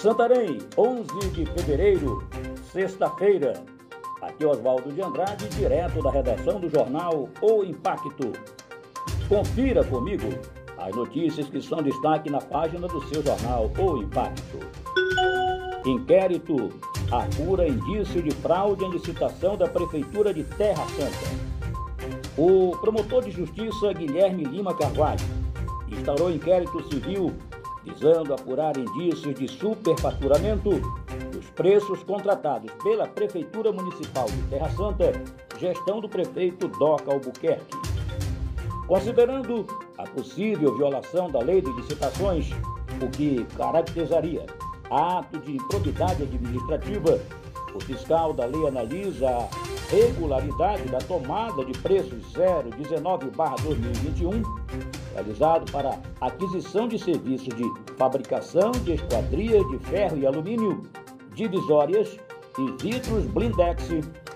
Santarém, 11 de fevereiro, sexta-feira. Aqui é Oswaldo de Andrade, direto da redação do jornal O Impacto. Confira comigo as notícias que são destaque na página do seu jornal O Impacto. Inquérito apura indício de fraude em licitação da Prefeitura de Terra Santa. O promotor de justiça Guilherme Lima Carvalho instaurou inquérito civil visando apurar indícios de superfaturamento dos preços contratados pela Prefeitura Municipal de Terra Santa, gestão do prefeito Doca Albuquerque. Considerando a possível violação da lei de licitações, o que caracterizaria ato de improbidade administrativa, o fiscal da lei analisa a regularidade da tomada de preços 019-2021, realizado para aquisição de serviços de fabricação de esquadrias de ferro e alumínio, divisórias e vidros blindex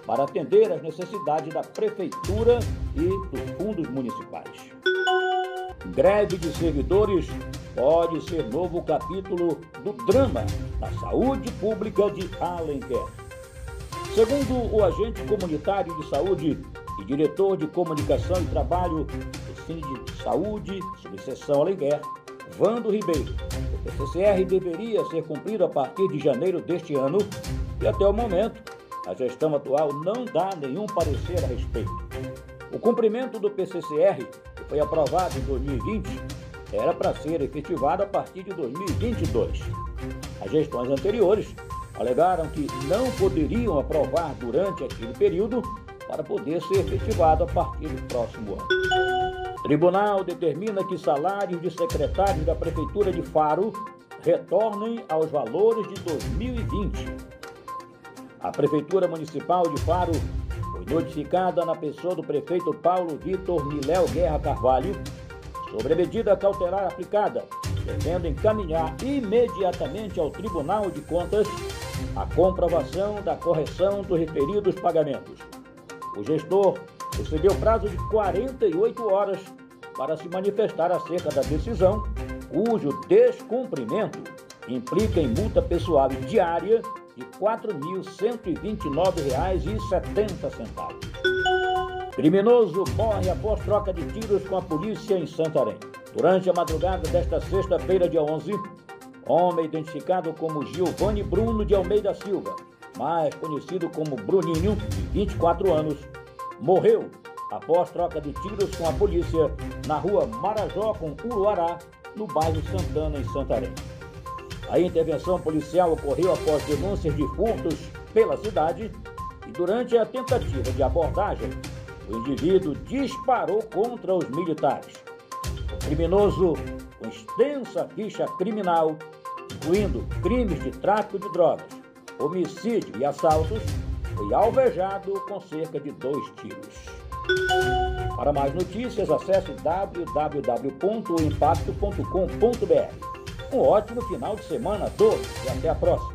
para atender às necessidades da Prefeitura e dos fundos municipais. Greve de servidores pode ser novo capítulo do drama da saúde pública de Alenquer. Segundo o agente comunitário de saúde e diretor de comunicação e trabalho de Saúde, subseção Alenquer, Vando Ribeiro, o PCCR deveria ser cumprido a partir de janeiro deste ano e até o momento a gestão atual não dá nenhum parecer a respeito. O cumprimento do PCCR, que foi aprovado em 2020, era para ser efetivado a partir de 2022. As gestões anteriores alegaram que não poderiam aprovar durante aquele período para poder ser efetivado a partir do próximo ano. Tribunal determina que salários de secretários da Prefeitura de Faro retornem aos valores de 2020. A Prefeitura Municipal de Faro foi notificada na pessoa do prefeito Paulo Vitor Miléo Guerra Carvalho sobre a medida cautelar aplicada, devendo encaminhar imediatamente ao Tribunal de Contas a comprovação da correção dos referidos pagamentos. O gestor recebeu prazo de 48 horas para se manifestar acerca da decisão, cujo descumprimento implica em multa pessoal diária de R$ 4.129,70. Criminoso morre após troca de tiros com a polícia em Santarém. Durante a madrugada desta sexta-feira, dia 11, homem identificado como Giovanni Bruno de Almeida Silva, mais conhecido como Bruninho, de 24 anos, morreu após troca de tiros com a polícia na rua Marajó com Uruará, no bairro Santana, em Santarém. A intervenção policial ocorreu após denúncias de furtos pela cidade e durante a tentativa de abordagem, o indivíduo disparou contra os militares. O criminoso, com extensa ficha criminal, incluindo crimes de tráfico de drogas, homicídio e assaltos, foi alvejado com cerca de dois tiros. Para mais notícias, acesse www.impacto.com.br. Um ótimo final de semana a todos e até a próxima.